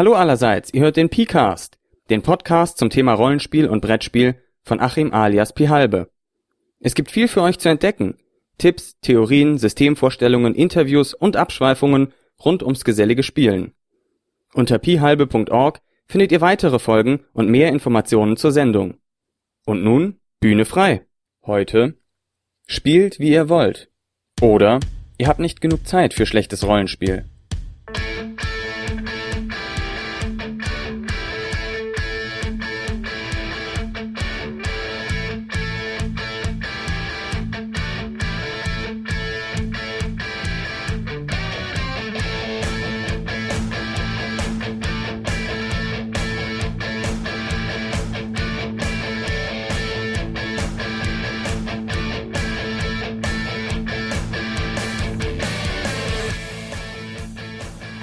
Hallo allerseits, ihr hört den P-Cast, den Podcast zum Thema Rollenspiel und Brettspiel von Achim alias Pihalbe. Es gibt viel für euch zu entdecken. Tipps, Theorien, Systemvorstellungen, Interviews und Abschweifungen rund ums gesellige Spielen. Unter pihalbe.org findet ihr weitere Folgen und mehr Informationen zur Sendung. Und nun Bühne frei. Heute spielt wie ihr wollt. Oder ihr habt nicht genug Zeit für schlechtes Rollenspiel.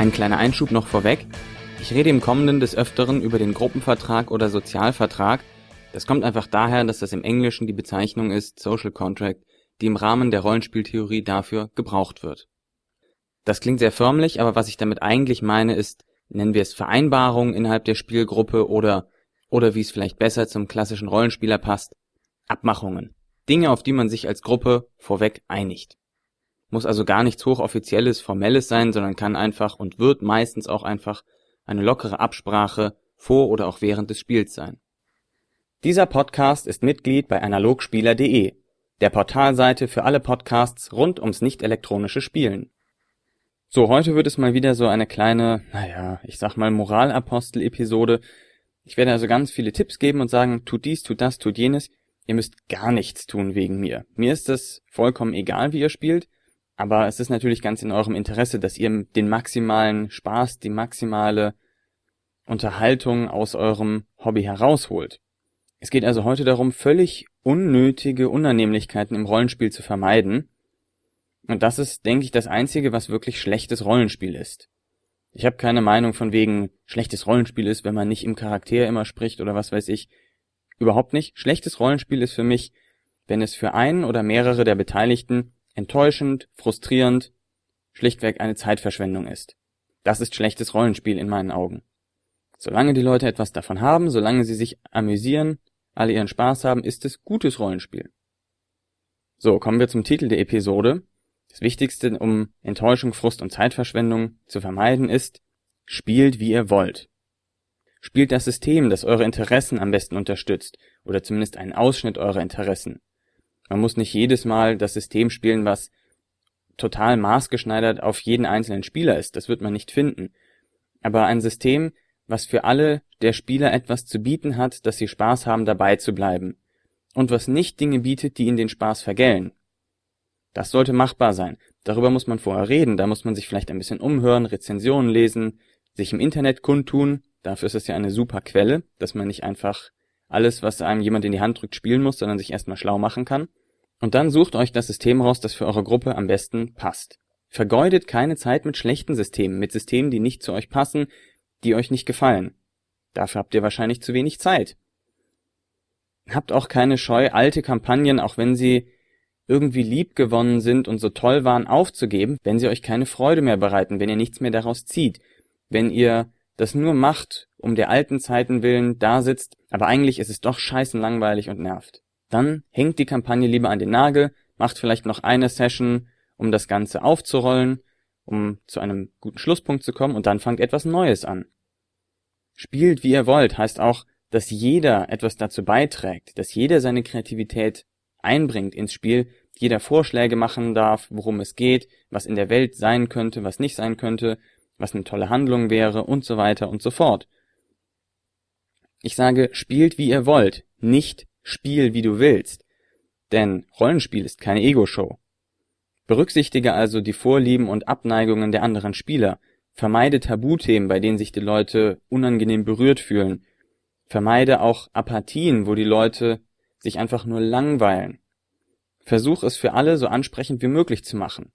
Ein kleiner Einschub noch vorweg. Ich rede im Kommenden des Öfteren über den Gruppenvertrag oder Sozialvertrag. Das kommt einfach daher, dass das im Englischen die Bezeichnung ist Social Contract, die im Rahmen der Rollenspieltheorie dafür gebraucht wird. Das klingt sehr förmlich, aber was ich damit eigentlich meine ist, nennen wir es Vereinbarungen innerhalb der Spielgruppe oder, oder wie es vielleicht besser zum klassischen Rollenspieler passt, Abmachungen. Dinge, auf die man sich als Gruppe vorweg einigt. Muss also gar nichts hochoffizielles, formelles sein, sondern kann einfach und wird meistens auch einfach eine lockere Absprache vor oder auch während des Spiels sein. Dieser Podcast ist Mitglied bei analogspieler.de, der Portalseite für alle Podcasts rund ums nicht elektronische Spielen. So, heute wird es mal wieder so eine kleine, naja, ich sag mal Moralapostel-Episode. Ich werde also ganz viele Tipps geben und sagen, tut dies, tut das, tut jenes. Ihr müsst gar nichts tun wegen mir. Mir ist es vollkommen egal, wie ihr spielt. Aber es ist natürlich ganz in eurem Interesse, dass ihr den maximalen Spaß, die maximale Unterhaltung aus eurem Hobby herausholt. Es geht also heute darum, völlig unnötige Unannehmlichkeiten im Rollenspiel zu vermeiden. Und das ist, denke ich, das Einzige, was wirklich schlechtes Rollenspiel ist. Ich habe keine Meinung von wegen schlechtes Rollenspiel ist, wenn man nicht im Charakter immer spricht oder was weiß ich. Überhaupt nicht. Schlechtes Rollenspiel ist für mich, wenn es für einen oder mehrere der Beteiligten enttäuschend, frustrierend, schlichtweg eine Zeitverschwendung ist. Das ist schlechtes Rollenspiel in meinen Augen. Solange die Leute etwas davon haben, solange sie sich amüsieren, alle ihren Spaß haben, ist es gutes Rollenspiel. So, kommen wir zum Titel der Episode. Das Wichtigste, um Enttäuschung, Frust und Zeitverschwendung zu vermeiden, ist, spielt wie ihr wollt. Spielt das System, das eure Interessen am besten unterstützt, oder zumindest einen Ausschnitt eurer Interessen. Man muss nicht jedes Mal das System spielen, was total maßgeschneidert auf jeden einzelnen Spieler ist. Das wird man nicht finden. Aber ein System, was für alle der Spieler etwas zu bieten hat, dass sie Spaß haben, dabei zu bleiben. Und was nicht Dinge bietet, die ihnen den Spaß vergällen. Das sollte machbar sein. Darüber muss man vorher reden, da muss man sich vielleicht ein bisschen umhören, Rezensionen lesen, sich im Internet kundtun. Dafür ist es ja eine super Quelle, dass man nicht einfach alles, was einem jemand in die Hand drückt, spielen muss, sondern sich erstmal schlau machen kann. Und dann sucht euch das System raus, das für eure Gruppe am besten passt. Vergeudet keine Zeit mit schlechten Systemen, mit Systemen, die nicht zu euch passen, die euch nicht gefallen. Dafür habt ihr wahrscheinlich zu wenig Zeit. Habt auch keine Scheu, alte Kampagnen, auch wenn sie irgendwie lieb gewonnen sind und so toll waren, aufzugeben, wenn sie euch keine Freude mehr bereiten, wenn ihr nichts mehr daraus zieht, wenn ihr das nur macht, um der alten Zeiten willen da sitzt, aber eigentlich ist es doch scheißen langweilig und nervt. Dann hängt die Kampagne lieber an den Nagel, macht vielleicht noch eine Session, um das Ganze aufzurollen, um zu einem guten Schlusspunkt zu kommen und dann fangt etwas Neues an. Spielt wie ihr wollt heißt auch, dass jeder etwas dazu beiträgt, dass jeder seine Kreativität einbringt ins Spiel, jeder Vorschläge machen darf, worum es geht, was in der Welt sein könnte, was nicht sein könnte, was eine tolle Handlung wäre und so weiter und so fort. Ich sage, spielt wie ihr wollt, nicht spiel wie du willst. Denn Rollenspiel ist keine Ego-Show. Berücksichtige also die Vorlieben und Abneigungen der anderen Spieler. Vermeide Tabuthemen, bei denen sich die Leute unangenehm berührt fühlen. Vermeide auch Apathien, wo die Leute sich einfach nur langweilen. Versuch es für alle so ansprechend wie möglich zu machen.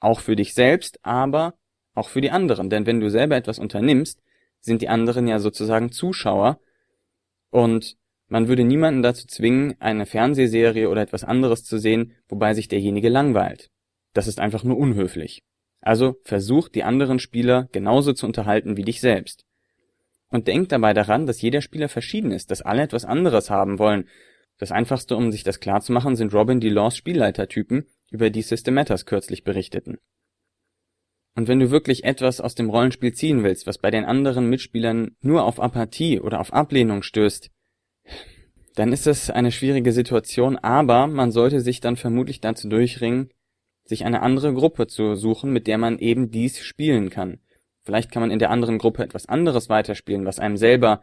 Auch für dich selbst, aber auch für die anderen. Denn wenn du selber etwas unternimmst, sind die anderen ja sozusagen Zuschauer und man würde niemanden dazu zwingen, eine Fernsehserie oder etwas anderes zu sehen, wobei sich derjenige langweilt. Das ist einfach nur unhöflich. Also versuch die anderen Spieler genauso zu unterhalten wie dich selbst. Und denkt dabei daran, dass jeder Spieler verschieden ist, dass alle etwas anderes haben wollen. Das einfachste, um sich das klarzumachen, sind Robin DeLaws Spielleitertypen, über die System Matters kürzlich berichteten. Und wenn du wirklich etwas aus dem Rollenspiel ziehen willst, was bei den anderen Mitspielern nur auf Apathie oder auf Ablehnung stößt, dann ist das eine schwierige Situation, aber man sollte sich dann vermutlich dazu durchringen, sich eine andere Gruppe zu suchen, mit der man eben dies spielen kann. Vielleicht kann man in der anderen Gruppe etwas anderes weiterspielen, was einem selber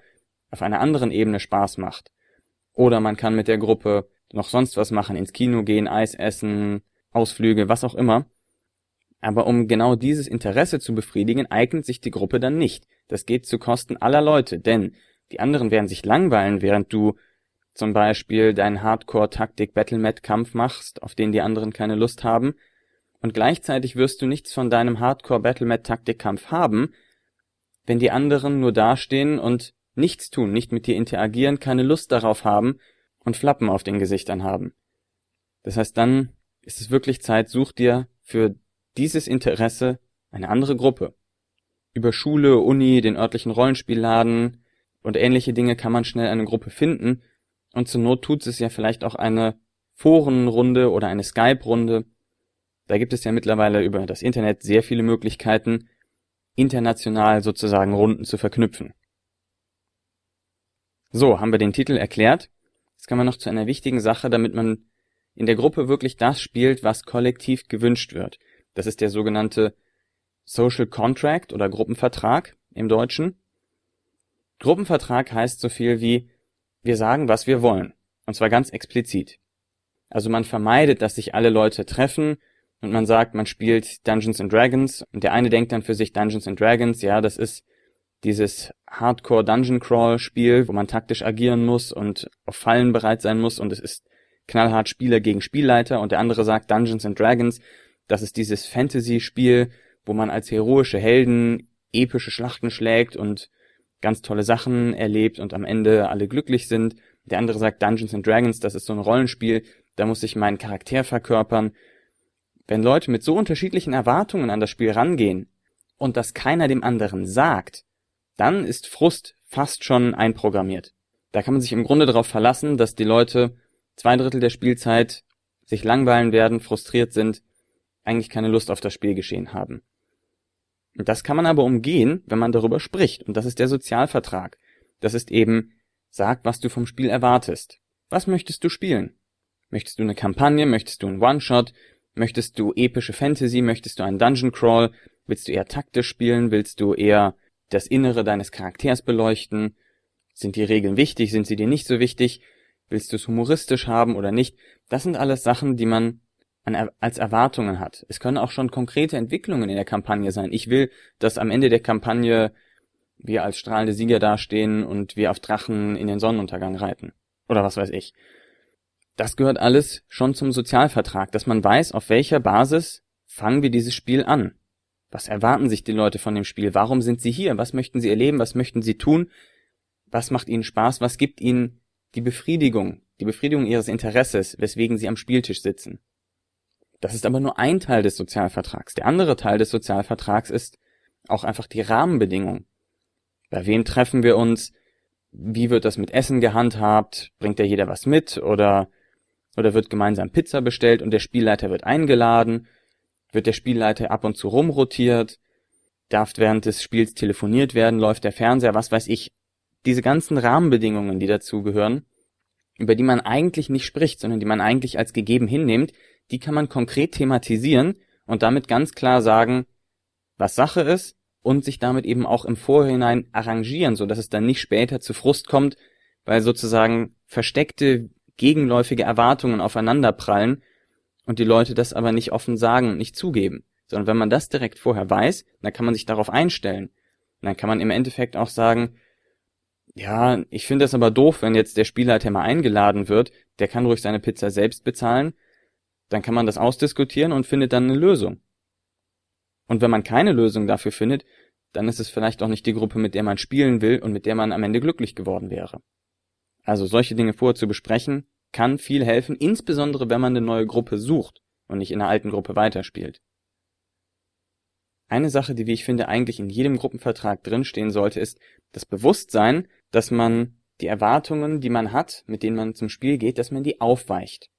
auf einer anderen Ebene Spaß macht. Oder man kann mit der Gruppe noch sonst was machen, ins Kino gehen, Eis essen, Ausflüge, was auch immer. Aber um genau dieses Interesse zu befriedigen, eignet sich die Gruppe dann nicht. Das geht zu Kosten aller Leute, denn die anderen werden sich langweilen, während du zum Beispiel deinen Hardcore-Taktik-Battle-Mat-Kampf machst, auf den die anderen keine Lust haben, und gleichzeitig wirst du nichts von deinem Hardcore-Battle-Mat-Taktikkampf haben, wenn die anderen nur dastehen und nichts tun, nicht mit dir interagieren, keine Lust darauf haben und Flappen auf den Gesichtern haben. Das heißt, dann ist es wirklich Zeit, such dir für dieses Interesse eine andere Gruppe. Über Schule, Uni, den örtlichen Rollenspielladen und ähnliche Dinge kann man schnell eine Gruppe finden, und zur Not tut es ja vielleicht auch eine Forenrunde oder eine Skype-Runde. Da gibt es ja mittlerweile über das Internet sehr viele Möglichkeiten, international sozusagen Runden zu verknüpfen. So, haben wir den Titel erklärt. Jetzt kommen wir noch zu einer wichtigen Sache, damit man in der Gruppe wirklich das spielt, was kollektiv gewünscht wird. Das ist der sogenannte Social Contract oder Gruppenvertrag im Deutschen. Gruppenvertrag heißt so viel wie wir sagen, was wir wollen. Und zwar ganz explizit. Also man vermeidet, dass sich alle Leute treffen und man sagt, man spielt Dungeons and Dragons und der eine denkt dann für sich Dungeons and Dragons, ja, das ist dieses Hardcore Dungeon Crawl Spiel, wo man taktisch agieren muss und auf Fallen bereit sein muss und es ist knallhart Spieler gegen Spielleiter und der andere sagt Dungeons and Dragons, das ist dieses Fantasy Spiel, wo man als heroische Helden epische Schlachten schlägt und ganz tolle Sachen erlebt und am Ende alle glücklich sind. Der andere sagt Dungeons and Dragons, das ist so ein Rollenspiel, da muss ich meinen Charakter verkörpern. Wenn Leute mit so unterschiedlichen Erwartungen an das Spiel rangehen und das keiner dem anderen sagt, dann ist Frust fast schon einprogrammiert. Da kann man sich im Grunde darauf verlassen, dass die Leute zwei Drittel der Spielzeit sich langweilen werden, frustriert sind, eigentlich keine Lust auf das Spielgeschehen haben. Das kann man aber umgehen, wenn man darüber spricht. Und das ist der Sozialvertrag. Das ist eben, sag, was du vom Spiel erwartest. Was möchtest du spielen? Möchtest du eine Kampagne? Möchtest du einen One-Shot? Möchtest du epische Fantasy? Möchtest du einen Dungeon Crawl? Willst du eher taktisch spielen? Willst du eher das Innere deines Charakters beleuchten? Sind die Regeln wichtig? Sind sie dir nicht so wichtig? Willst du es humoristisch haben oder nicht? Das sind alles Sachen, die man an, als Erwartungen hat. Es können auch schon konkrete Entwicklungen in der Kampagne sein. Ich will, dass am Ende der Kampagne wir als strahlende Sieger dastehen und wir auf Drachen in den Sonnenuntergang reiten. Oder was weiß ich. Das gehört alles schon zum Sozialvertrag, dass man weiß, auf welcher Basis fangen wir dieses Spiel an. Was erwarten sich die Leute von dem Spiel? Warum sind sie hier? Was möchten sie erleben? Was möchten sie tun? Was macht ihnen Spaß? Was gibt ihnen die Befriedigung? Die Befriedigung ihres Interesses, weswegen sie am Spieltisch sitzen. Das ist aber nur ein Teil des Sozialvertrags. Der andere Teil des Sozialvertrags ist auch einfach die Rahmenbedingungen. Bei wem treffen wir uns? Wie wird das mit Essen gehandhabt? Bringt da jeder was mit? Oder, oder wird gemeinsam Pizza bestellt und der Spielleiter wird eingeladen? Wird der Spielleiter ab und zu rumrotiert? Darf während des Spiels telefoniert werden? Läuft der Fernseher? Was weiß ich? Diese ganzen Rahmenbedingungen, die dazugehören, über die man eigentlich nicht spricht, sondern die man eigentlich als gegeben hinnimmt, die kann man konkret thematisieren und damit ganz klar sagen, was Sache ist und sich damit eben auch im Vorhinein arrangieren, so dass es dann nicht später zu Frust kommt, weil sozusagen versteckte gegenläufige Erwartungen aufeinanderprallen und die Leute das aber nicht offen sagen und nicht zugeben. Sondern wenn man das direkt vorher weiß, dann kann man sich darauf einstellen. Und dann kann man im Endeffekt auch sagen, ja, ich finde das aber doof, wenn jetzt der Spielleiter mal eingeladen wird, der kann ruhig seine Pizza selbst bezahlen, dann kann man das ausdiskutieren und findet dann eine Lösung. Und wenn man keine Lösung dafür findet, dann ist es vielleicht auch nicht die Gruppe, mit der man spielen will und mit der man am Ende glücklich geworden wäre. Also solche Dinge vorher zu besprechen, kann viel helfen, insbesondere wenn man eine neue Gruppe sucht und nicht in einer alten Gruppe weiterspielt. Eine Sache, die, wie ich finde, eigentlich in jedem Gruppenvertrag drinstehen sollte, ist das Bewusstsein, dass man die Erwartungen, die man hat, mit denen man zum Spiel geht, dass man die aufweicht.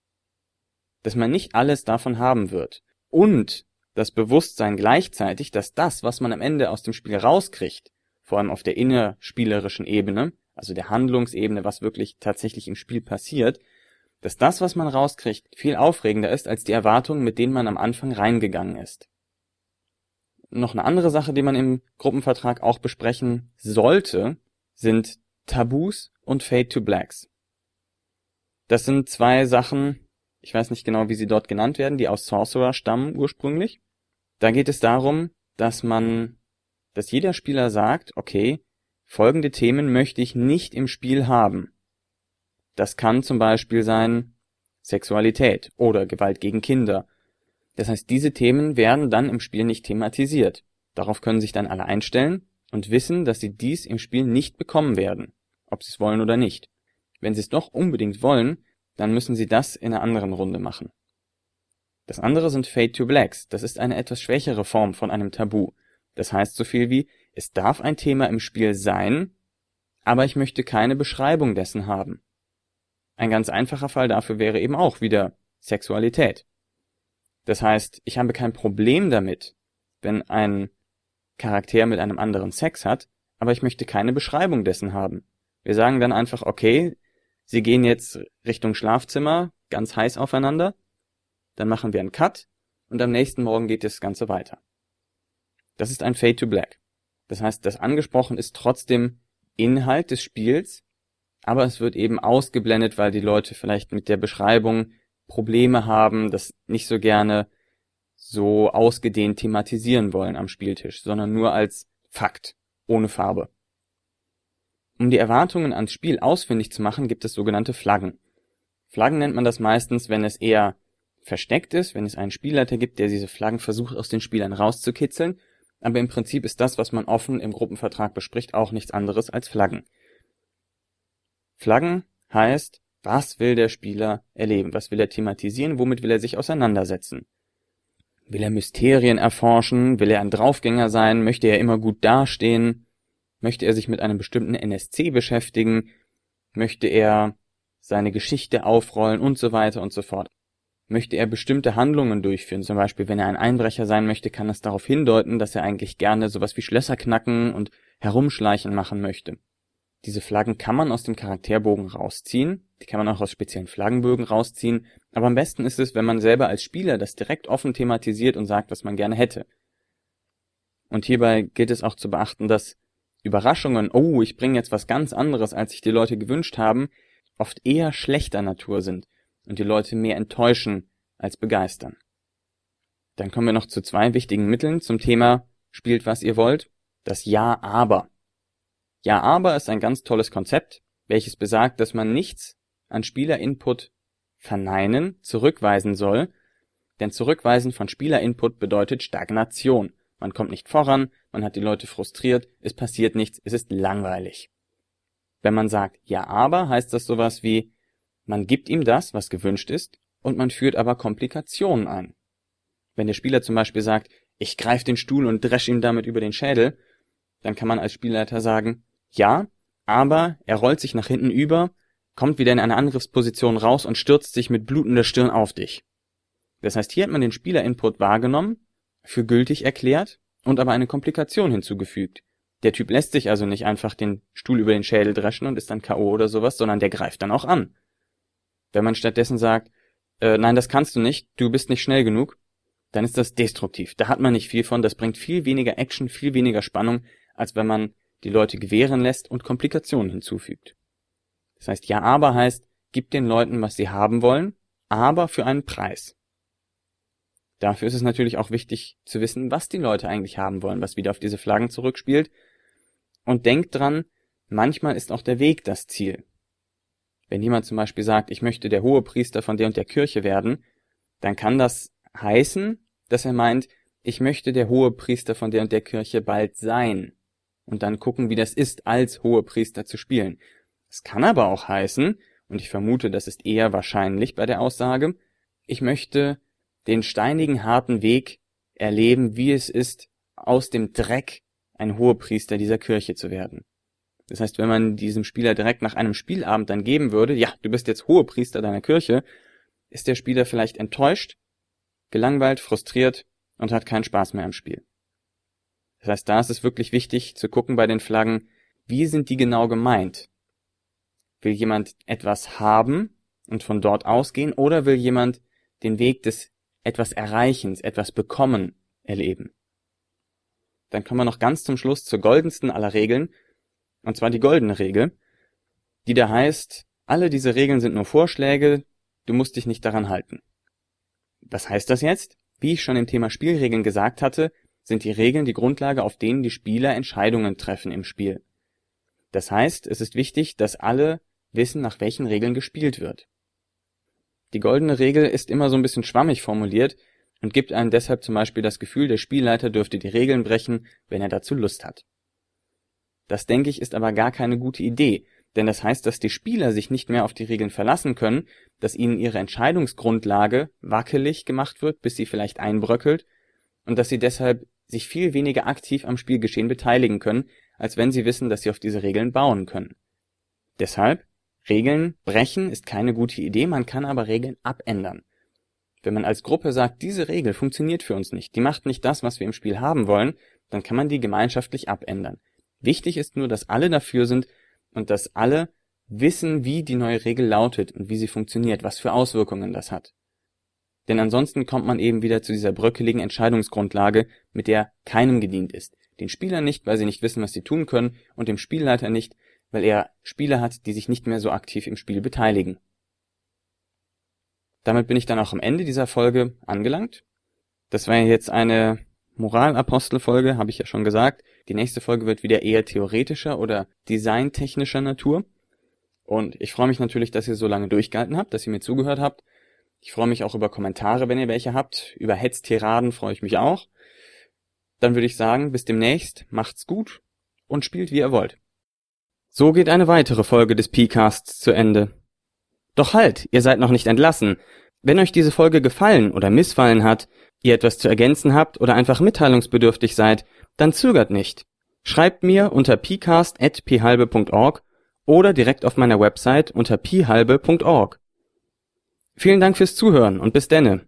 Dass man nicht alles davon haben wird. Und das Bewusstsein gleichzeitig, dass das, was man am Ende aus dem Spiel rauskriegt, vor allem auf der innerspielerischen Ebene, also der Handlungsebene, was wirklich tatsächlich im Spiel passiert, dass das, was man rauskriegt, viel aufregender ist als die Erwartungen, mit denen man am Anfang reingegangen ist. Noch eine andere Sache, die man im Gruppenvertrag auch besprechen sollte, sind Tabus und Fade to Blacks. Das sind zwei Sachen, ich weiß nicht genau, wie sie dort genannt werden, die aus Sorcerer stammen ursprünglich. Da geht es darum, dass man, dass jeder Spieler sagt, okay, folgende Themen möchte ich nicht im Spiel haben. Das kann zum Beispiel sein Sexualität oder Gewalt gegen Kinder. Das heißt, diese Themen werden dann im Spiel nicht thematisiert. Darauf können sich dann alle einstellen und wissen, dass sie dies im Spiel nicht bekommen werden, ob sie es wollen oder nicht. Wenn sie es doch unbedingt wollen, dann müssen sie das in einer anderen Runde machen. Das andere sind Fade to Blacks. Das ist eine etwas schwächere Form von einem Tabu. Das heißt so viel wie, es darf ein Thema im Spiel sein, aber ich möchte keine Beschreibung dessen haben. Ein ganz einfacher Fall dafür wäre eben auch wieder Sexualität. Das heißt, ich habe kein Problem damit, wenn ein Charakter mit einem anderen Sex hat, aber ich möchte keine Beschreibung dessen haben. Wir sagen dann einfach, okay, sie gehen jetzt Richtung Schlafzimmer, ganz heiß aufeinander, dann machen wir einen Cut und am nächsten Morgen geht das Ganze weiter. Das ist ein Fade to Black. Das heißt, das angesprochen ist trotzdem Inhalt des Spiels, aber es wird eben ausgeblendet, weil die Leute vielleicht mit der Beschreibung Probleme haben, das nicht so gerne so ausgedehnt thematisieren wollen am Spieltisch, sondern nur als Fakt, ohne Farbe. Um die Erwartungen ans Spiel ausfindig zu machen, gibt es sogenannte Flaggen. Flaggen nennt man das meistens, wenn es eher versteckt ist, wenn es einen Spielleiter gibt, der diese Flaggen versucht aus den Spielern rauszukitzeln, aber im Prinzip ist das, was man offen im Gruppenvertrag bespricht, auch nichts anderes als Flaggen. Flaggen heißt, was will der Spieler erleben, was will er thematisieren, womit will er sich auseinandersetzen. Will er Mysterien erforschen? Will er ein Draufgänger sein? Möchte er immer gut dastehen? Möchte er sich mit einem bestimmten NSC beschäftigen? Möchte er seine Geschichte aufrollen und so weiter und so fort? Möchte er bestimmte Handlungen durchführen? Zum Beispiel, wenn er ein Einbrecher sein möchte, kann das darauf hindeuten, dass er eigentlich gerne sowas wie Schlösser knacken und herumschleichen machen möchte. Diese Flaggen kann man aus dem Charakterbogen rausziehen, die kann man auch aus speziellen Flaggenbögen rausziehen, aber am besten ist es, wenn man selber als Spieler das direkt offen thematisiert und sagt, was man gerne hätte. Und hierbei gilt es auch zu beachten, dass Überraschungen, oh, ich bringe jetzt was ganz anderes, als sich die Leute gewünscht haben, oft eher schlechter Natur sind und die Leute mehr enttäuschen als begeistern. Dann kommen wir noch zu zwei wichtigen Mitteln zum Thema spielt was ihr wollt, das Ja aber. Ja aber ist ein ganz tolles Konzept, welches besagt, dass man nichts an Spielerinput verneinen, zurückweisen soll, denn zurückweisen von Spielerinput bedeutet Stagnation. Man kommt nicht voran, man hat die Leute frustriert, es passiert nichts, es ist langweilig. Wenn man sagt ja aber, heißt das sowas wie man gibt ihm das, was gewünscht ist, und man führt aber Komplikationen ein. Wenn der Spieler zum Beispiel sagt, ich greife den Stuhl und dresch ihm damit über den Schädel, dann kann man als Spielleiter sagen, ja, aber er rollt sich nach hinten über, kommt wieder in eine Angriffsposition raus und stürzt sich mit blutender Stirn auf dich. Das heißt, hier hat man den Spielerinput wahrgenommen, für gültig erklärt und aber eine Komplikation hinzugefügt. Der Typ lässt sich also nicht einfach den Stuhl über den Schädel dreschen und ist dann K.O. oder sowas, sondern der greift dann auch an. Wenn man stattdessen sagt, äh, nein, das kannst du nicht, du bist nicht schnell genug, dann ist das destruktiv. Da hat man nicht viel von, das bringt viel weniger Action, viel weniger Spannung, als wenn man die Leute gewähren lässt und Komplikationen hinzufügt. Das heißt, ja, aber heißt, gib den Leuten, was sie haben wollen, aber für einen Preis. Dafür ist es natürlich auch wichtig zu wissen, was die Leute eigentlich haben wollen, was wieder auf diese Flaggen zurückspielt. Und denkt dran, manchmal ist auch der Weg das Ziel. Wenn jemand zum Beispiel sagt, ich möchte der hohe Priester von der und der Kirche werden, dann kann das heißen, dass er meint, ich möchte der hohe Priester von der und der Kirche bald sein. Und dann gucken, wie das ist, als hohe Priester zu spielen. Es kann aber auch heißen, und ich vermute, das ist eher wahrscheinlich bei der Aussage, ich möchte den steinigen, harten Weg erleben, wie es ist, aus dem Dreck ein Hohepriester dieser Kirche zu werden. Das heißt, wenn man diesem Spieler direkt nach einem Spielabend dann geben würde, ja, du bist jetzt Hohepriester deiner Kirche, ist der Spieler vielleicht enttäuscht, gelangweilt, frustriert und hat keinen Spaß mehr am Spiel. Das heißt, da ist es wirklich wichtig zu gucken bei den Flaggen, wie sind die genau gemeint? Will jemand etwas haben und von dort ausgehen oder will jemand den Weg des etwas Erreichens, etwas bekommen erleben? Dann kommen wir noch ganz zum Schluss zur goldensten aller Regeln, und zwar die goldene Regel, die da heißt, alle diese Regeln sind nur Vorschläge, du musst dich nicht daran halten. Was heißt das jetzt? Wie ich schon im Thema Spielregeln gesagt hatte, sind die Regeln die Grundlage, auf denen die Spieler Entscheidungen treffen im Spiel. Das heißt, es ist wichtig, dass alle wissen, nach welchen Regeln gespielt wird. Die goldene Regel ist immer so ein bisschen schwammig formuliert und gibt einem deshalb zum Beispiel das Gefühl, der Spielleiter dürfte die Regeln brechen, wenn er dazu Lust hat. Das denke ich ist aber gar keine gute Idee, denn das heißt, dass die Spieler sich nicht mehr auf die Regeln verlassen können, dass ihnen ihre Entscheidungsgrundlage wackelig gemacht wird, bis sie vielleicht einbröckelt, und dass sie deshalb sich viel weniger aktiv am Spielgeschehen beteiligen können, als wenn sie wissen, dass sie auf diese Regeln bauen können. Deshalb, Regeln brechen ist keine gute Idee, man kann aber Regeln abändern. Wenn man als Gruppe sagt, diese Regel funktioniert für uns nicht, die macht nicht das, was wir im Spiel haben wollen, dann kann man die gemeinschaftlich abändern. Wichtig ist nur, dass alle dafür sind und dass alle wissen, wie die neue Regel lautet und wie sie funktioniert, was für Auswirkungen das hat. Denn ansonsten kommt man eben wieder zu dieser bröckeligen Entscheidungsgrundlage, mit der keinem gedient ist. Den Spielern nicht, weil sie nicht wissen, was sie tun können, und dem Spielleiter nicht, weil er Spieler hat, die sich nicht mehr so aktiv im Spiel beteiligen. Damit bin ich dann auch am Ende dieser Folge angelangt. Das war jetzt eine Moralapostelfolge, habe ich ja schon gesagt. Die nächste Folge wird wieder eher theoretischer oder designtechnischer Natur. Und ich freue mich natürlich, dass ihr so lange durchgehalten habt, dass ihr mir zugehört habt. Ich freue mich auch über Kommentare, wenn ihr welche habt. Über Hetztiraden freue ich mich auch. Dann würde ich sagen, bis demnächst, macht's gut und spielt wie ihr wollt. So geht eine weitere Folge des P-Casts zu Ende. Doch halt, ihr seid noch nicht entlassen. Wenn euch diese Folge gefallen oder missfallen hat, ihr etwas zu ergänzen habt oder einfach mitteilungsbedürftig seid, dann zögert nicht. Schreibt mir unter pcast.phalbe.org oder direkt auf meiner Website unter phalbe.org. Vielen Dank fürs Zuhören und bis denne.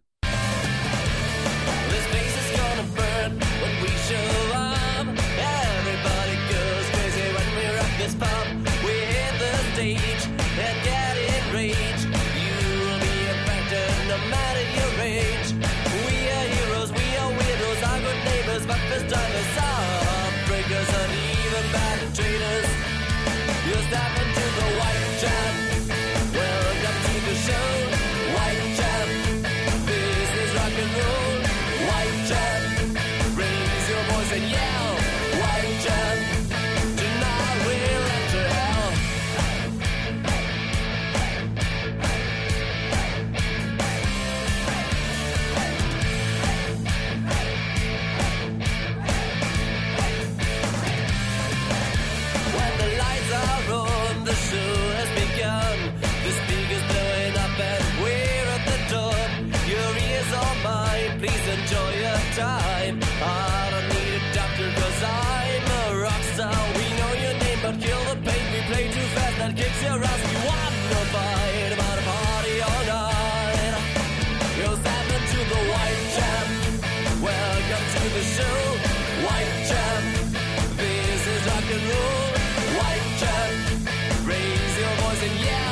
and yeah.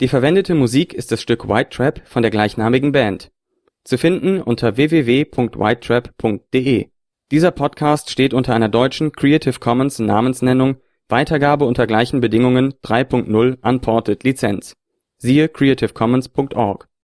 Die verwendete Musik ist das Stück White Trap von der gleichnamigen Band. Zu finden unter www.whitetrap.de. Dieser Podcast steht unter einer deutschen Creative Commons Namensnennung Weitergabe unter gleichen Bedingungen 3.0 Unported Lizenz. Siehe creativecommons.org